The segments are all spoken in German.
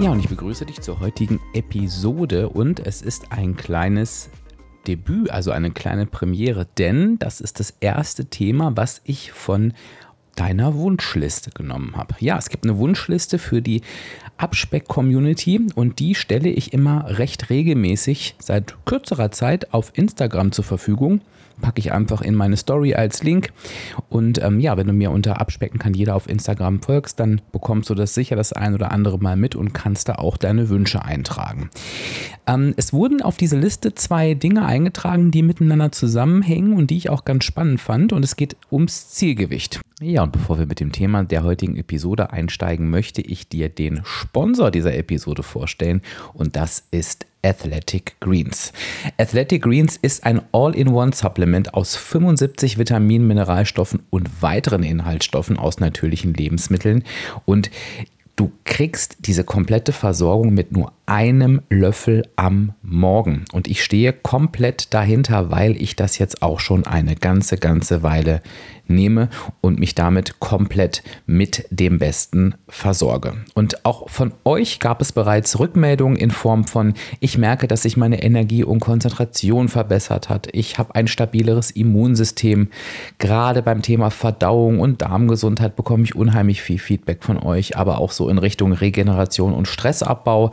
Ja, und ich begrüße dich zur heutigen Episode und es ist ein kleines Debüt, also eine kleine Premiere, denn das ist das erste Thema, was ich von deiner Wunschliste genommen habe. Ja, es gibt eine Wunschliste für die Abspeck-Community und die stelle ich immer recht regelmäßig seit kürzerer Zeit auf Instagram zur Verfügung packe ich einfach in meine Story als Link. Und ähm, ja, wenn du mir unter Abspecken kann jeder auf Instagram folgst, dann bekommst du das sicher das ein oder andere Mal mit und kannst da auch deine Wünsche eintragen. Ähm, es wurden auf diese Liste zwei Dinge eingetragen, die miteinander zusammenhängen und die ich auch ganz spannend fand. Und es geht ums Zielgewicht. Ja, und bevor wir mit dem Thema der heutigen Episode einsteigen, möchte ich dir den Sponsor dieser Episode vorstellen. Und das ist Athletic Greens. Athletic Greens ist ein All-in-One-Supplement aus 75 Vitaminen, Mineralstoffen und weiteren Inhaltsstoffen aus natürlichen Lebensmitteln. Und du kriegst diese komplette Versorgung mit nur einem Löffel am Morgen. Und ich stehe komplett dahinter, weil ich das jetzt auch schon eine ganze, ganze Weile nehme und mich damit komplett mit dem Besten versorge. Und auch von euch gab es bereits Rückmeldungen in Form von, ich merke, dass sich meine Energie und Konzentration verbessert hat. Ich habe ein stabileres Immunsystem. Gerade beim Thema Verdauung und Darmgesundheit bekomme ich unheimlich viel Feedback von euch, aber auch so in Richtung Regeneration und Stressabbau.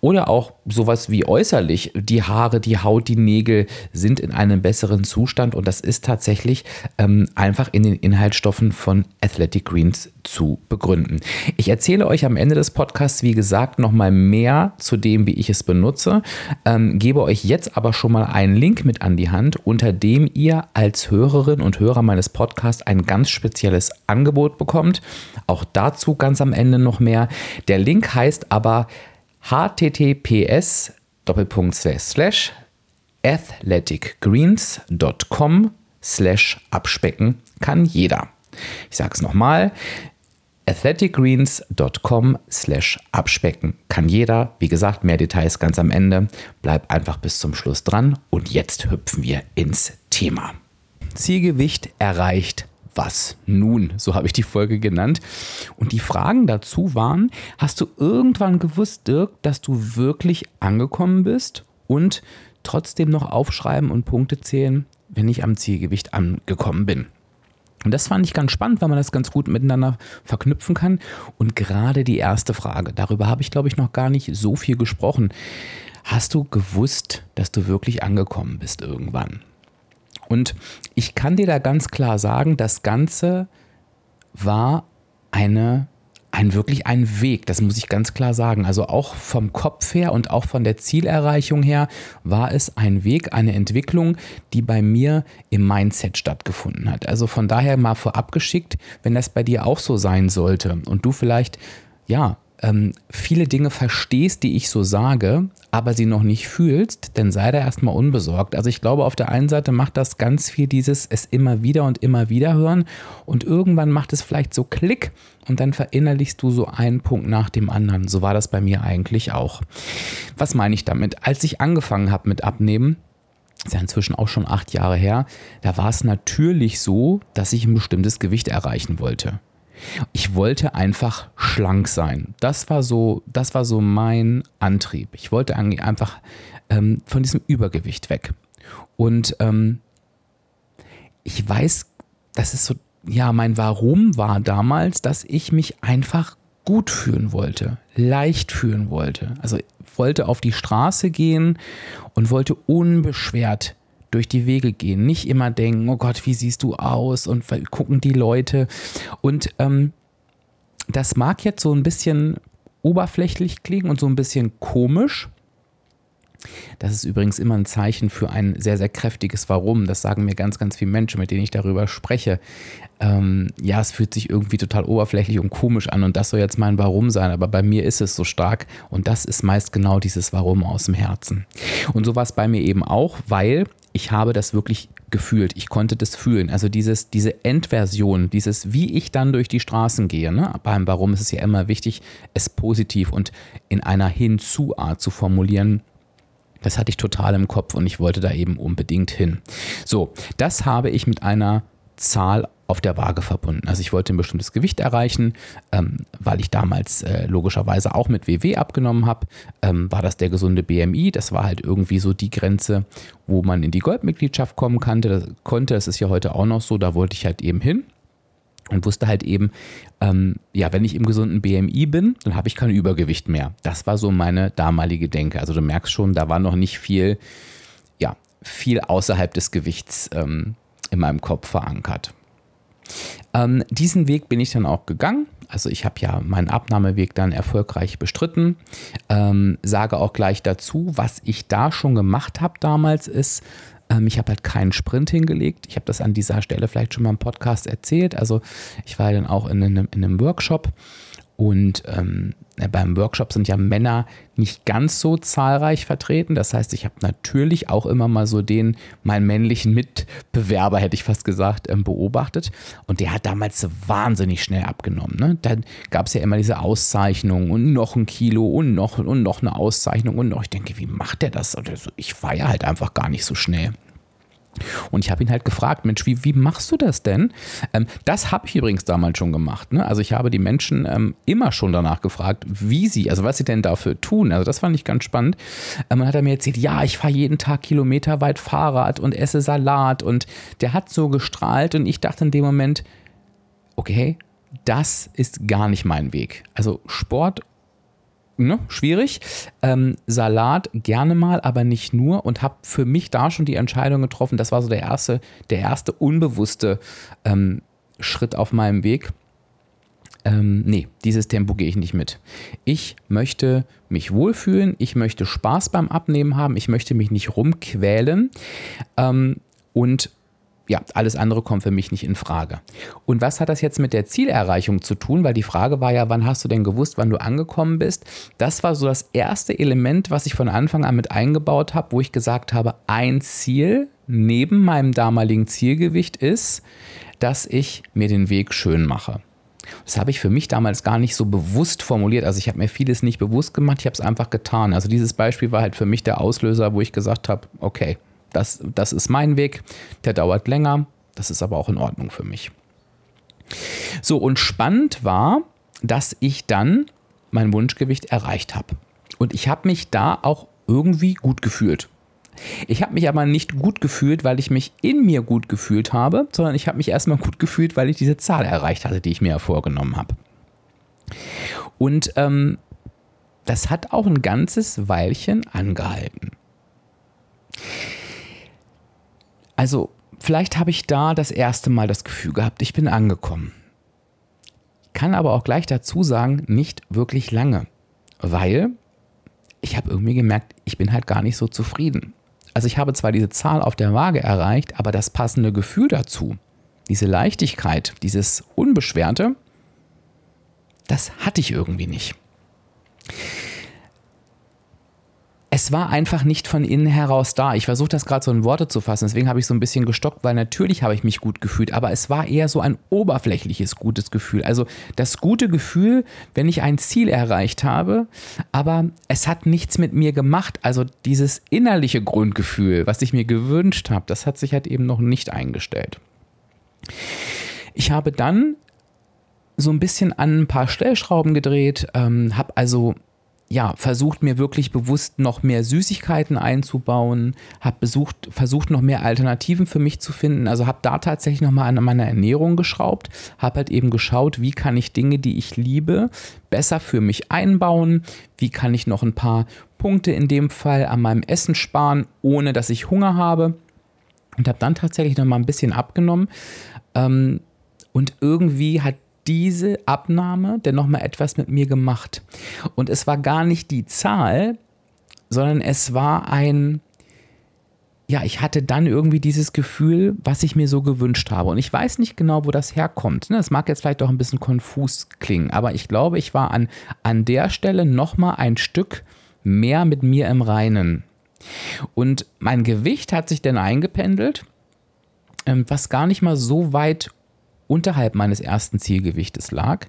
Oder auch sowas wie äußerlich. Die Haare, die Haut, die Nägel sind in einem besseren Zustand und das ist tatsächlich ähm, einfach in den Inhaltsstoffen von Athletic Greens zu begründen. Ich erzähle euch am Ende des Podcasts, wie gesagt, nochmal mehr zu dem, wie ich es benutze, ähm, gebe euch jetzt aber schon mal einen Link mit an die Hand, unter dem ihr als Hörerin und Hörer meines Podcasts ein ganz spezielles Angebot bekommt. Auch dazu ganz am Ende noch mehr. Der Link heißt aber https athleticgreens.com slash abspecken kann jeder. Ich sage es nochmal, athleticgreens.com slash abspecken kann jeder. Wie gesagt, mehr Details ganz am Ende. Bleib einfach bis zum Schluss dran und jetzt hüpfen wir ins Thema. Zielgewicht erreicht was nun? So habe ich die Folge genannt. Und die Fragen dazu waren, hast du irgendwann gewusst, Dirk, dass du wirklich angekommen bist und trotzdem noch aufschreiben und Punkte zählen, wenn ich am Zielgewicht angekommen bin? Und das fand ich ganz spannend, weil man das ganz gut miteinander verknüpfen kann. Und gerade die erste Frage, darüber habe ich, glaube ich, noch gar nicht so viel gesprochen. Hast du gewusst, dass du wirklich angekommen bist irgendwann? Und ich kann dir da ganz klar sagen, das Ganze war eine ein wirklich ein Weg, das muss ich ganz klar sagen. Also auch vom Kopf her und auch von der Zielerreichung her war es ein Weg, eine Entwicklung, die bei mir im Mindset stattgefunden hat. Also von daher mal vorab geschickt, wenn das bei dir auch so sein sollte und du vielleicht ja ähm, viele Dinge verstehst, die ich so sage, aber sie noch nicht fühlst, dann sei da erstmal unbesorgt. Also ich glaube, auf der einen Seite macht das ganz viel dieses es immer wieder und immer wieder hören und irgendwann macht es vielleicht so Klick und dann verinnerlichst du so einen Punkt nach dem anderen. So war das bei mir eigentlich auch. Was meine ich damit? Als ich angefangen habe mit Abnehmen, ist ja inzwischen auch schon acht Jahre her, da war es natürlich so, dass ich ein bestimmtes Gewicht erreichen wollte. Ich wollte einfach schlank sein. Das war so, das war so mein Antrieb. Ich wollte einfach ähm, von diesem Übergewicht weg. Und ähm, ich weiß, das ist so, ja, mein Warum war damals, dass ich mich einfach gut fühlen wollte, leicht fühlen wollte. Also wollte auf die Straße gehen und wollte unbeschwert durch die Wege gehen. Nicht immer denken, oh Gott, wie siehst du aus und gucken die Leute. Und ähm, das mag jetzt so ein bisschen oberflächlich klingen und so ein bisschen komisch. Das ist übrigens immer ein Zeichen für ein sehr, sehr kräftiges Warum. Das sagen mir ganz, ganz viele Menschen, mit denen ich darüber spreche. Ähm, ja, es fühlt sich irgendwie total oberflächlich und komisch an und das soll jetzt mein Warum sein, aber bei mir ist es so stark und das ist meist genau dieses Warum aus dem Herzen. Und so war es bei mir eben auch, weil ich habe das wirklich gefühlt. Ich konnte das fühlen. Also dieses, diese Endversion, dieses, wie ich dann durch die Straßen gehe. Ne? Beim Warum ist es ja immer wichtig, es positiv und in einer Hinzu-Art zu formulieren, das hatte ich total im Kopf und ich wollte da eben unbedingt hin. So, das habe ich mit einer Zahl auf der Waage verbunden. Also ich wollte ein bestimmtes Gewicht erreichen, ähm, weil ich damals äh, logischerweise auch mit WW abgenommen habe, ähm, war das der gesunde BMI. Das war halt irgendwie so die Grenze, wo man in die Goldmitgliedschaft kommen konnte. Das, konnte. das ist ja heute auch noch so, da wollte ich halt eben hin und wusste halt eben, ähm, ja, wenn ich im gesunden BMI bin, dann habe ich kein Übergewicht mehr. Das war so meine damalige Denke. Also du merkst schon, da war noch nicht viel, ja, viel außerhalb des Gewichts ähm, in meinem Kopf verankert. Ähm, diesen Weg bin ich dann auch gegangen. Also ich habe ja meinen Abnahmeweg dann erfolgreich bestritten. Ähm, sage auch gleich dazu, was ich da schon gemacht habe damals ist, ähm, ich habe halt keinen Sprint hingelegt. Ich habe das an dieser Stelle vielleicht schon mal im Podcast erzählt. Also ich war dann auch in einem, in einem Workshop und ähm, beim Workshop sind ja Männer nicht ganz so zahlreich vertreten. Das heißt, ich habe natürlich auch immer mal so den, meinen männlichen Mitbewerber, hätte ich fast gesagt, ähm, beobachtet. Und der hat damals wahnsinnig schnell abgenommen. Ne? Dann gab es ja immer diese Auszeichnungen und noch ein Kilo und noch, und noch eine Auszeichnung und noch. Ich denke, wie macht der das? Ich war ja halt einfach gar nicht so schnell. Und ich habe ihn halt gefragt, Mensch, wie, wie machst du das denn? Ähm, das habe ich übrigens damals schon gemacht. Ne? Also ich habe die Menschen ähm, immer schon danach gefragt, wie sie, also was sie denn dafür tun. Also das fand ich ganz spannend. Ähm, dann hat er mir erzählt, ja, ich fahre jeden Tag kilometerweit Fahrrad und esse Salat und der hat so gestrahlt und ich dachte in dem Moment, okay, das ist gar nicht mein Weg. Also Sport ne, schwierig. Ähm, Salat gerne mal, aber nicht nur und habe für mich da schon die Entscheidung getroffen. Das war so der erste, der erste unbewusste ähm, Schritt auf meinem Weg. Ähm, nee, dieses Tempo gehe ich nicht mit. Ich möchte mich wohlfühlen, ich möchte Spaß beim Abnehmen haben, ich möchte mich nicht rumquälen ähm, und ja, alles andere kommt für mich nicht in Frage. Und was hat das jetzt mit der Zielerreichung zu tun? Weil die Frage war ja, wann hast du denn gewusst, wann du angekommen bist? Das war so das erste Element, was ich von Anfang an mit eingebaut habe, wo ich gesagt habe, ein Ziel neben meinem damaligen Zielgewicht ist, dass ich mir den Weg schön mache. Das habe ich für mich damals gar nicht so bewusst formuliert. Also ich habe mir vieles nicht bewusst gemacht, ich habe es einfach getan. Also dieses Beispiel war halt für mich der Auslöser, wo ich gesagt habe, okay, das, das ist mein Weg, der dauert länger, das ist aber auch in Ordnung für mich. So, und spannend war, dass ich dann mein Wunschgewicht erreicht habe. Und ich habe mich da auch irgendwie gut gefühlt. Ich habe mich aber nicht gut gefühlt, weil ich mich in mir gut gefühlt habe, sondern ich habe mich erstmal gut gefühlt, weil ich diese Zahl erreicht hatte, die ich mir vorgenommen habe. Und ähm, das hat auch ein ganzes Weilchen angehalten. Also vielleicht habe ich da das erste Mal das Gefühl gehabt, ich bin angekommen. Kann aber auch gleich dazu sagen, nicht wirklich lange, weil ich habe irgendwie gemerkt, ich bin halt gar nicht so zufrieden. Also ich habe zwar diese Zahl auf der Waage erreicht, aber das passende Gefühl dazu, diese Leichtigkeit, dieses Unbeschwerte, das hatte ich irgendwie nicht es war einfach nicht von innen heraus da. Ich versuche das gerade so in Worte zu fassen, deswegen habe ich so ein bisschen gestockt, weil natürlich habe ich mich gut gefühlt, aber es war eher so ein oberflächliches gutes Gefühl. Also das gute Gefühl, wenn ich ein Ziel erreicht habe, aber es hat nichts mit mir gemacht. Also dieses innerliche Grundgefühl, was ich mir gewünscht habe, das hat sich halt eben noch nicht eingestellt. Ich habe dann so ein bisschen an ein paar Stellschrauben gedreht, ähm, habe also ja, versucht mir wirklich bewusst noch mehr Süßigkeiten einzubauen, habe versucht noch mehr Alternativen für mich zu finden. Also habe da tatsächlich nochmal an meiner Ernährung geschraubt, habe halt eben geschaut, wie kann ich Dinge, die ich liebe, besser für mich einbauen, wie kann ich noch ein paar Punkte in dem Fall an meinem Essen sparen, ohne dass ich Hunger habe. Und habe dann tatsächlich nochmal ein bisschen abgenommen. Ähm, und irgendwie hat diese Abnahme denn nochmal etwas mit mir gemacht. Und es war gar nicht die Zahl, sondern es war ein, ja, ich hatte dann irgendwie dieses Gefühl, was ich mir so gewünscht habe. Und ich weiß nicht genau, wo das herkommt. Das ne? mag jetzt vielleicht auch ein bisschen konfus klingen, aber ich glaube, ich war an, an der Stelle nochmal ein Stück mehr mit mir im Reinen. Und mein Gewicht hat sich dann eingependelt, ähm, was gar nicht mal so weit unterhalb meines ersten Zielgewichtes lag.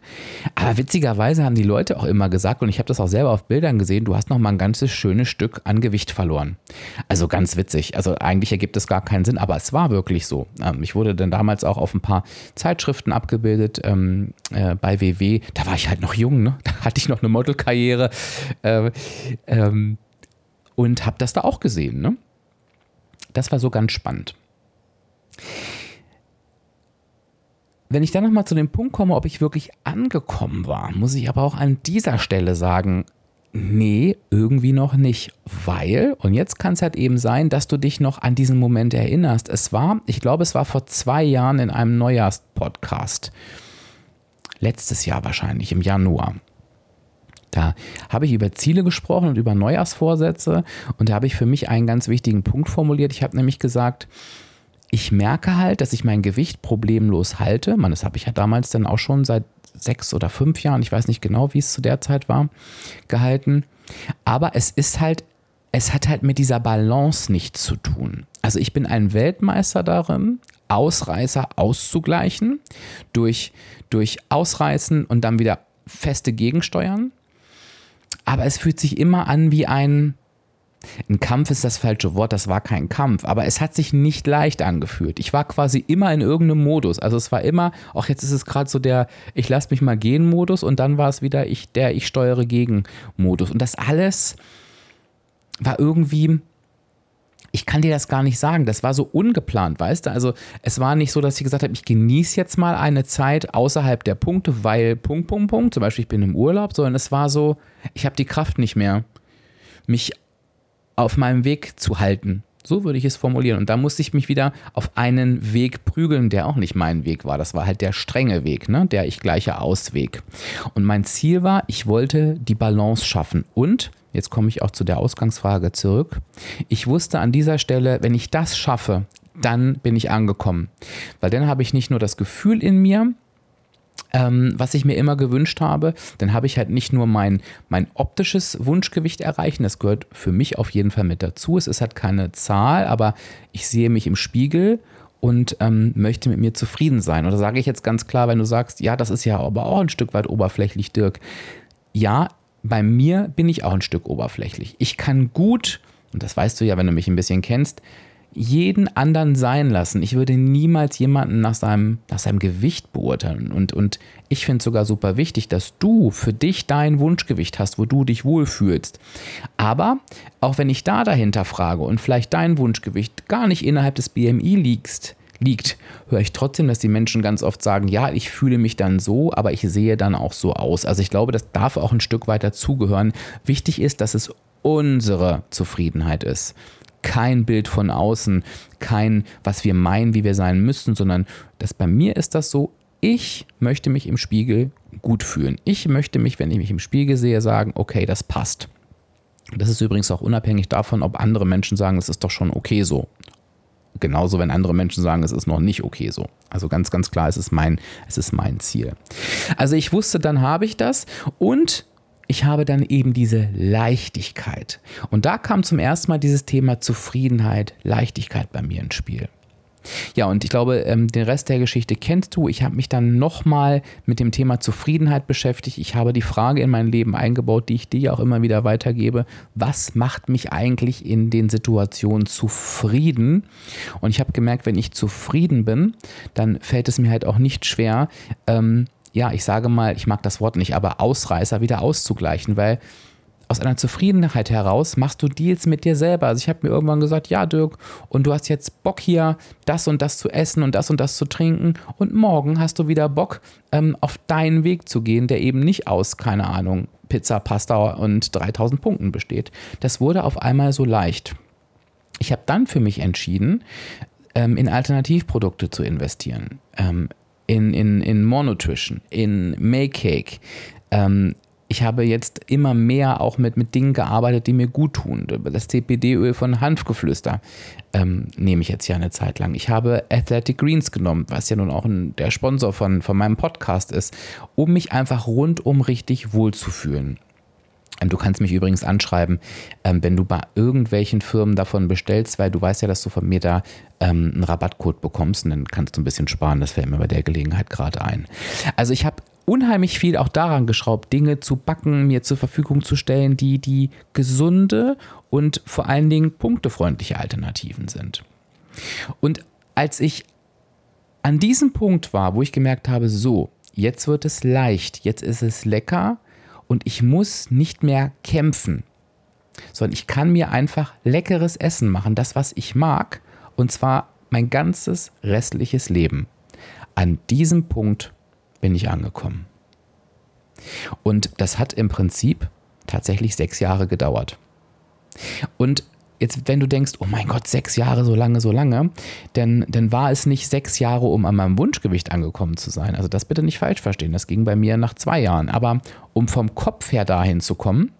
Aber witzigerweise haben die Leute auch immer gesagt, und ich habe das auch selber auf Bildern gesehen, du hast noch mal ein ganzes schönes Stück an Gewicht verloren. Also ganz witzig. Also eigentlich ergibt es gar keinen Sinn, aber es war wirklich so. Ähm, ich wurde dann damals auch auf ein paar Zeitschriften abgebildet ähm, äh, bei WW. Da war ich halt noch jung, ne? da hatte ich noch eine Modelkarriere äh, ähm, und habe das da auch gesehen. Ne? Das war so ganz spannend. Wenn ich dann nochmal zu dem Punkt komme, ob ich wirklich angekommen war, muss ich aber auch an dieser Stelle sagen, nee, irgendwie noch nicht. Weil, und jetzt kann es halt eben sein, dass du dich noch an diesen Moment erinnerst. Es war, ich glaube, es war vor zwei Jahren in einem Neujahrspodcast. Letztes Jahr wahrscheinlich, im Januar. Da habe ich über Ziele gesprochen und über Neujahrsvorsätze und da habe ich für mich einen ganz wichtigen Punkt formuliert. Ich habe nämlich gesagt, ich merke halt, dass ich mein Gewicht problemlos halte. Man, das habe ich ja damals dann auch schon seit sechs oder fünf Jahren, ich weiß nicht genau, wie es zu der Zeit war, gehalten. Aber es ist halt, es hat halt mit dieser Balance nichts zu tun. Also ich bin ein Weltmeister darin, Ausreißer auszugleichen durch, durch Ausreißen und dann wieder feste Gegensteuern. Aber es fühlt sich immer an wie ein, ein Kampf ist das falsche Wort, das war kein Kampf, aber es hat sich nicht leicht angefühlt. Ich war quasi immer in irgendeinem Modus. Also es war immer, auch jetzt ist es gerade so der Ich lasse mich mal gehen Modus und dann war es wieder ich, der Ich steuere gegen Modus. Und das alles war irgendwie, ich kann dir das gar nicht sagen. Das war so ungeplant, weißt du? Also es war nicht so, dass ich gesagt habe, ich genieße jetzt mal eine Zeit außerhalb der Punkte, weil Punkt, Punkt, Punkt, zum Beispiel ich bin im Urlaub, sondern es war so, ich habe die Kraft nicht mehr, mich auf meinem Weg zu halten. So würde ich es formulieren. Und da musste ich mich wieder auf einen Weg prügeln, der auch nicht mein Weg war. Das war halt der strenge Weg, ne? der ich gleiche Ausweg. Und mein Ziel war, ich wollte die Balance schaffen. Und, jetzt komme ich auch zu der Ausgangsfrage zurück, ich wusste an dieser Stelle, wenn ich das schaffe, dann bin ich angekommen. Weil dann habe ich nicht nur das Gefühl in mir, ähm, was ich mir immer gewünscht habe, dann habe ich halt nicht nur mein, mein optisches Wunschgewicht erreichen, das gehört für mich auf jeden Fall mit dazu. Es ist halt keine Zahl, aber ich sehe mich im Spiegel und ähm, möchte mit mir zufrieden sein. Da sage ich jetzt ganz klar, wenn du sagst, ja, das ist ja aber auch ein Stück weit oberflächlich, Dirk. Ja, bei mir bin ich auch ein Stück oberflächlich. Ich kann gut, und das weißt du ja, wenn du mich ein bisschen kennst, jeden anderen sein lassen. Ich würde niemals jemanden nach seinem, nach seinem Gewicht beurteilen. Und, und ich finde es sogar super wichtig, dass du für dich dein Wunschgewicht hast, wo du dich wohlfühlst. Aber auch wenn ich da dahinter frage und vielleicht dein Wunschgewicht gar nicht innerhalb des BMI liegst, liegt, höre ich trotzdem, dass die Menschen ganz oft sagen, ja, ich fühle mich dann so, aber ich sehe dann auch so aus. Also ich glaube, das darf auch ein Stück weiter zugehören. Wichtig ist, dass es unsere Zufriedenheit ist kein Bild von außen, kein, was wir meinen, wie wir sein müssten, sondern das bei mir ist das so, ich möchte mich im Spiegel gut fühlen. Ich möchte mich, wenn ich mich im Spiegel sehe, sagen, okay, das passt. Das ist übrigens auch unabhängig davon, ob andere Menschen sagen, es ist doch schon okay so. Genauso, wenn andere Menschen sagen, es ist noch nicht okay so. Also ganz, ganz klar, es ist mein, es ist mein Ziel. Also ich wusste, dann habe ich das und ich habe dann eben diese Leichtigkeit. Und da kam zum ersten Mal dieses Thema Zufriedenheit, Leichtigkeit bei mir ins Spiel. Ja, und ich glaube, ähm, den Rest der Geschichte kennst du. Ich habe mich dann nochmal mit dem Thema Zufriedenheit beschäftigt. Ich habe die Frage in mein Leben eingebaut, die ich dir auch immer wieder weitergebe. Was macht mich eigentlich in den Situationen zufrieden? Und ich habe gemerkt, wenn ich zufrieden bin, dann fällt es mir halt auch nicht schwer, ähm, ja, ich sage mal, ich mag das Wort nicht, aber Ausreißer wieder auszugleichen, weil aus einer Zufriedenheit heraus machst du Deals mit dir selber. Also ich habe mir irgendwann gesagt, ja Dirk, und du hast jetzt Bock hier, das und das zu essen und das und das zu trinken und morgen hast du wieder Bock, ähm, auf deinen Weg zu gehen, der eben nicht aus, keine Ahnung, Pizza, Pasta und 3000 Punkten besteht. Das wurde auf einmal so leicht. Ich habe dann für mich entschieden, ähm, in Alternativprodukte zu investieren. In, in, in More Nutrition, in Make. Ähm, Ich habe jetzt immer mehr auch mit, mit Dingen gearbeitet, die mir gut tun. Das CPD-Öl von Hanfgeflüster ähm, nehme ich jetzt ja eine Zeit lang. Ich habe Athletic Greens genommen, was ja nun auch ein, der Sponsor von, von meinem Podcast ist, um mich einfach rundum richtig wohlzufühlen. Ähm, du kannst mich übrigens anschreiben, ähm, wenn du bei irgendwelchen Firmen davon bestellst, weil du weißt ja, dass du von mir da ähm, einen Rabattcode bekommst und dann kannst du ein bisschen sparen. Das fällt mir bei der Gelegenheit gerade ein. Also ich habe unheimlich viel auch daran geschraubt, Dinge zu backen, mir zur Verfügung zu stellen, die die gesunde und vor allen Dingen punktefreundliche Alternativen sind. Und als ich an diesem Punkt war, wo ich gemerkt habe, so, jetzt wird es leicht, jetzt ist es lecker und ich muss nicht mehr kämpfen, sondern ich kann mir einfach leckeres Essen machen, das, was ich mag, und zwar mein ganzes restliches Leben. An diesem Punkt bin ich angekommen. Und das hat im Prinzip tatsächlich sechs Jahre gedauert. Und jetzt, wenn du denkst, oh mein Gott, sechs Jahre, so lange, so lange, denn, dann war es nicht sechs Jahre, um an meinem Wunschgewicht angekommen zu sein. Also das bitte nicht falsch verstehen. Das ging bei mir nach zwei Jahren. Aber um vom Kopf her dahin zu kommen,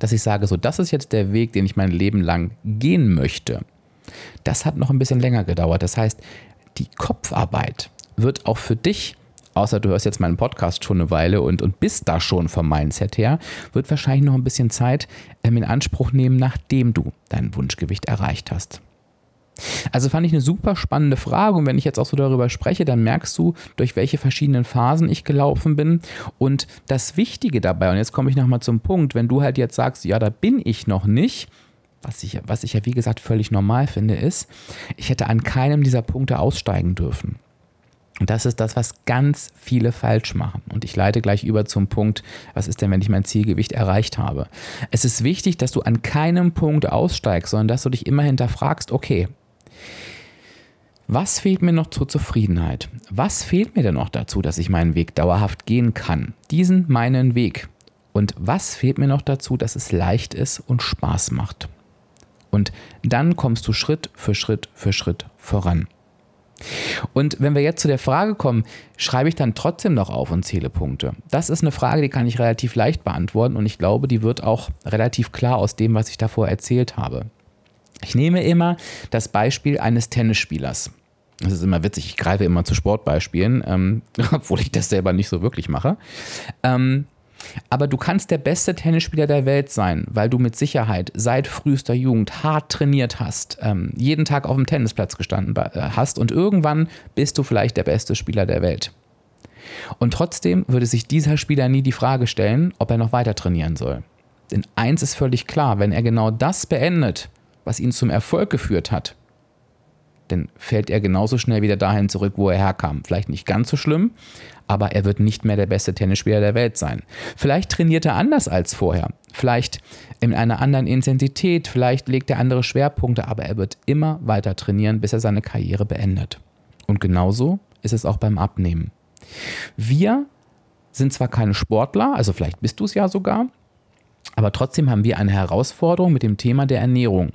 dass ich sage, so, das ist jetzt der Weg, den ich mein Leben lang gehen möchte, das hat noch ein bisschen länger gedauert. Das heißt, die Kopfarbeit wird auch für dich außer du hörst jetzt meinen Podcast schon eine Weile und, und bist da schon vom Mindset her, wird wahrscheinlich noch ein bisschen Zeit ähm, in Anspruch nehmen, nachdem du dein Wunschgewicht erreicht hast. Also fand ich eine super spannende Frage und wenn ich jetzt auch so darüber spreche, dann merkst du, durch welche verschiedenen Phasen ich gelaufen bin. Und das Wichtige dabei, und jetzt komme ich nochmal zum Punkt, wenn du halt jetzt sagst, ja, da bin ich noch nicht, was ich, was ich ja wie gesagt völlig normal finde, ist, ich hätte an keinem dieser Punkte aussteigen dürfen. Und das ist das, was ganz viele falsch machen. Und ich leite gleich über zum Punkt, was ist denn, wenn ich mein Zielgewicht erreicht habe? Es ist wichtig, dass du an keinem Punkt aussteigst, sondern dass du dich immer hinterfragst, okay, was fehlt mir noch zur Zufriedenheit? Was fehlt mir denn noch dazu, dass ich meinen Weg dauerhaft gehen kann? Diesen meinen Weg. Und was fehlt mir noch dazu, dass es leicht ist und Spaß macht? Und dann kommst du Schritt für Schritt für Schritt voran. Und wenn wir jetzt zu der Frage kommen, schreibe ich dann trotzdem noch auf und zähle Punkte? Das ist eine Frage, die kann ich relativ leicht beantworten und ich glaube, die wird auch relativ klar aus dem, was ich davor erzählt habe. Ich nehme immer das Beispiel eines Tennisspielers. Das ist immer witzig, ich greife immer zu Sportbeispielen, ähm, obwohl ich das selber nicht so wirklich mache. Ähm, aber du kannst der beste Tennisspieler der Welt sein, weil du mit Sicherheit seit frühester Jugend hart trainiert hast, ähm, jeden Tag auf dem Tennisplatz gestanden äh, hast und irgendwann bist du vielleicht der beste Spieler der Welt. Und trotzdem würde sich dieser Spieler nie die Frage stellen, ob er noch weiter trainieren soll. Denn eins ist völlig klar, wenn er genau das beendet, was ihn zum Erfolg geführt hat, dann fällt er genauso schnell wieder dahin zurück, wo er herkam. Vielleicht nicht ganz so schlimm, aber er wird nicht mehr der beste Tennisspieler der Welt sein. Vielleicht trainiert er anders als vorher, vielleicht in einer anderen Intensität, vielleicht legt er andere Schwerpunkte, aber er wird immer weiter trainieren, bis er seine Karriere beendet. Und genauso ist es auch beim Abnehmen. Wir sind zwar keine Sportler, also vielleicht bist du es ja sogar, aber trotzdem haben wir eine Herausforderung mit dem Thema der Ernährung.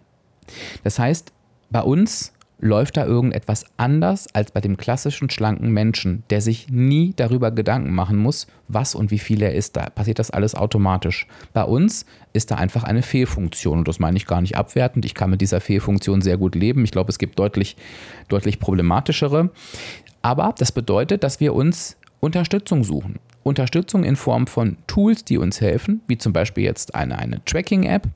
Das heißt, bei uns läuft da irgendetwas anders als bei dem klassischen schlanken Menschen, der sich nie darüber Gedanken machen muss, was und wie viel er isst. Da passiert das alles automatisch. Bei uns ist da einfach eine Fehlfunktion und das meine ich gar nicht abwertend. Ich kann mit dieser Fehlfunktion sehr gut leben. Ich glaube, es gibt deutlich, deutlich problematischere. Aber das bedeutet, dass wir uns Unterstützung suchen. Unterstützung in Form von Tools, die uns helfen, wie zum Beispiel jetzt eine, eine Tracking-App,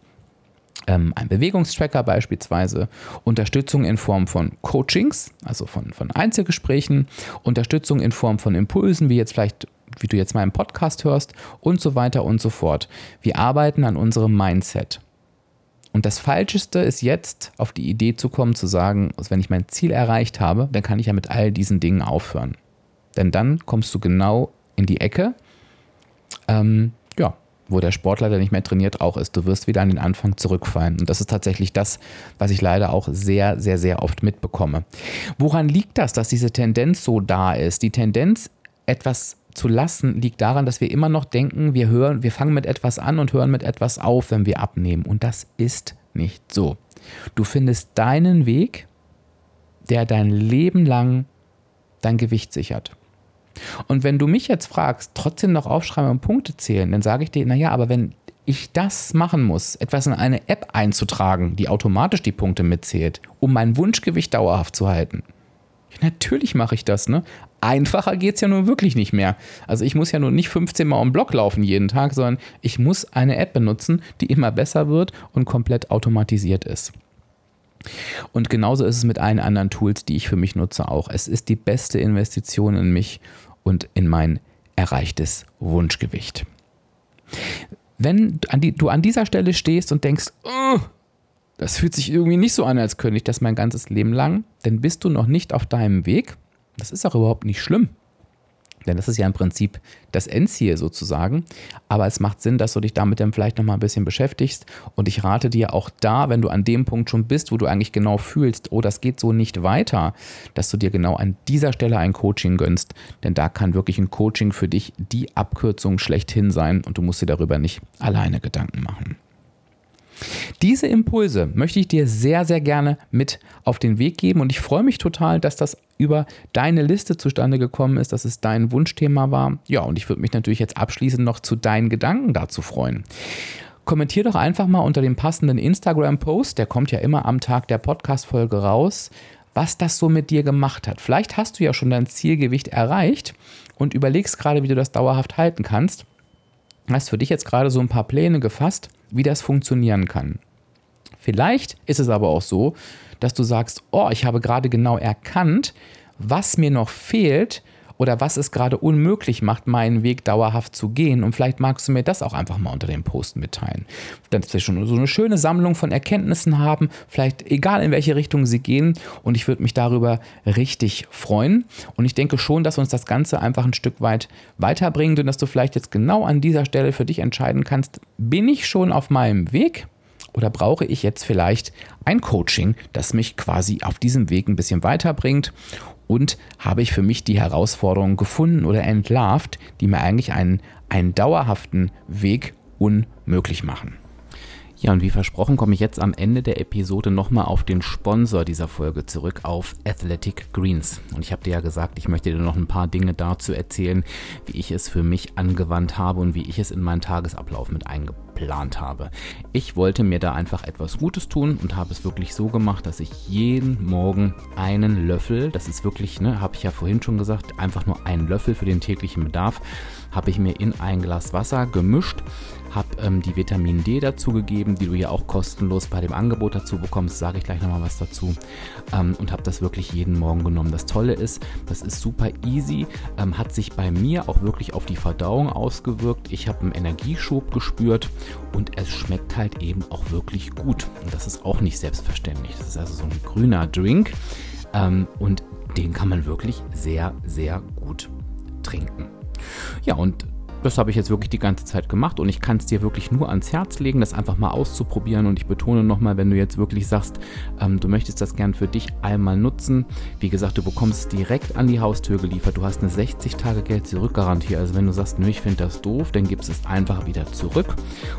ähm, ein Bewegungstracker beispielsweise, Unterstützung in Form von Coachings, also von, von Einzelgesprächen, Unterstützung in Form von Impulsen, wie jetzt vielleicht, wie du jetzt mal im Podcast hörst und so weiter und so fort. Wir arbeiten an unserem Mindset. Und das Falscheste ist jetzt, auf die Idee zu kommen, zu sagen, also wenn ich mein Ziel erreicht habe, dann kann ich ja mit all diesen Dingen aufhören. Denn dann kommst du genau in die Ecke, ähm, ja, wo der Sportler, der nicht mehr trainiert, auch ist. Du wirst wieder an den Anfang zurückfallen. Und das ist tatsächlich das, was ich leider auch sehr, sehr, sehr oft mitbekomme. Woran liegt das, dass diese Tendenz so da ist? Die Tendenz, etwas zu lassen, liegt daran, dass wir immer noch denken, wir hören, wir fangen mit etwas an und hören mit etwas auf, wenn wir abnehmen. Und das ist nicht so. Du findest deinen Weg, der dein Leben lang dein Gewicht sichert. Und wenn du mich jetzt fragst, trotzdem noch aufschreiben und Punkte zählen, dann sage ich dir, naja, aber wenn ich das machen muss, etwas in eine App einzutragen, die automatisch die Punkte mitzählt, um mein Wunschgewicht dauerhaft zu halten. Ja, natürlich mache ich das, ne? Einfacher geht es ja nun wirklich nicht mehr. Also ich muss ja nun nicht 15 Mal um Block laufen jeden Tag, sondern ich muss eine App benutzen, die immer besser wird und komplett automatisiert ist. Und genauso ist es mit allen anderen Tools, die ich für mich nutze auch. Es ist die beste Investition in mich und in mein erreichtes Wunschgewicht. Wenn du an dieser Stelle stehst und denkst, oh, das fühlt sich irgendwie nicht so an, als könnte ich das mein ganzes Leben lang, dann bist du noch nicht auf deinem Weg. Das ist auch überhaupt nicht schlimm. Denn das ist ja im Prinzip das Endziel sozusagen. Aber es macht Sinn, dass du dich damit dann vielleicht nochmal ein bisschen beschäftigst. Und ich rate dir auch da, wenn du an dem Punkt schon bist, wo du eigentlich genau fühlst, oh, das geht so nicht weiter, dass du dir genau an dieser Stelle ein Coaching gönnst. Denn da kann wirklich ein Coaching für dich die Abkürzung schlechthin sein und du musst dir darüber nicht alleine Gedanken machen. Diese Impulse möchte ich dir sehr, sehr gerne mit auf den Weg geben und ich freue mich total, dass das über deine Liste zustande gekommen ist, dass es dein Wunschthema war. Ja, und ich würde mich natürlich jetzt abschließend noch zu deinen Gedanken dazu freuen. Kommentier doch einfach mal unter dem passenden Instagram-Post, der kommt ja immer am Tag der Podcast-Folge raus, was das so mit dir gemacht hat. Vielleicht hast du ja schon dein Zielgewicht erreicht und überlegst gerade, wie du das dauerhaft halten kannst. Hast für dich jetzt gerade so ein paar Pläne gefasst, wie das funktionieren kann. Vielleicht ist es aber auch so, dass du sagst, oh, ich habe gerade genau erkannt, was mir noch fehlt oder was es gerade unmöglich macht, meinen Weg dauerhaft zu gehen. Und vielleicht magst du mir das auch einfach mal unter dem Post mitteilen. Dass wir schon so eine schöne Sammlung von Erkenntnissen haben, vielleicht egal in welche Richtung sie gehen. Und ich würde mich darüber richtig freuen. Und ich denke schon, dass uns das Ganze einfach ein Stück weit weiterbringt und dass du vielleicht jetzt genau an dieser Stelle für dich entscheiden kannst, bin ich schon auf meinem Weg? Oder brauche ich jetzt vielleicht ein Coaching, das mich quasi auf diesem Weg ein bisschen weiterbringt? Und habe ich für mich die Herausforderungen gefunden oder entlarvt, die mir eigentlich einen, einen dauerhaften Weg unmöglich machen? Ja, und wie versprochen komme ich jetzt am Ende der Episode nochmal auf den Sponsor dieser Folge zurück, auf Athletic Greens. Und ich habe dir ja gesagt, ich möchte dir noch ein paar Dinge dazu erzählen, wie ich es für mich angewandt habe und wie ich es in meinen Tagesablauf mit eingeplant habe. Ich wollte mir da einfach etwas Gutes tun und habe es wirklich so gemacht, dass ich jeden Morgen einen Löffel, das ist wirklich, ne, habe ich ja vorhin schon gesagt, einfach nur einen Löffel für den täglichen Bedarf, habe ich mir in ein Glas Wasser gemischt habe ähm, die Vitamin D dazugegeben, die du ja auch kostenlos bei dem Angebot dazu bekommst, sage ich gleich nochmal was dazu ähm, und habe das wirklich jeden Morgen genommen. Das Tolle ist, das ist super easy, ähm, hat sich bei mir auch wirklich auf die Verdauung ausgewirkt. Ich habe einen Energieschub gespürt und es schmeckt halt eben auch wirklich gut. Und das ist auch nicht selbstverständlich. Das ist also so ein grüner Drink ähm, und den kann man wirklich sehr, sehr gut trinken. Ja, und das habe ich jetzt wirklich die ganze Zeit gemacht und ich kann es dir wirklich nur ans Herz legen, das einfach mal auszuprobieren. Und ich betone nochmal, wenn du jetzt wirklich sagst, ähm, du möchtest das gern für dich einmal nutzen. Wie gesagt, du bekommst es direkt an die Haustür geliefert. Du hast eine 60-Tage-Geld-Zurück-Garantie. Also wenn du sagst, nö, ich finde das doof, dann gibst es einfach wieder zurück.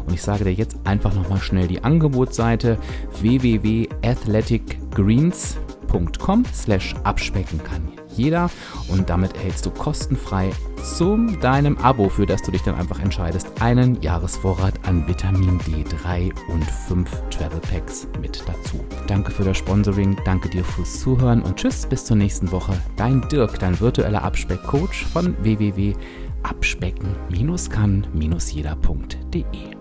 Und ich sage dir jetzt einfach nochmal schnell die Angebotsseite www.athleticgreens.com slash abspecken kann jeder und damit erhältst du kostenfrei zu deinem Abo, für das du dich dann einfach entscheidest, einen Jahresvorrat an Vitamin D3 und 5 Travel Packs mit dazu. Danke für das Sponsoring, danke dir fürs Zuhören und tschüss, bis zur nächsten Woche. Dein Dirk, dein virtueller Abspeck-Coach von www.abspecken-kann-jeder.de.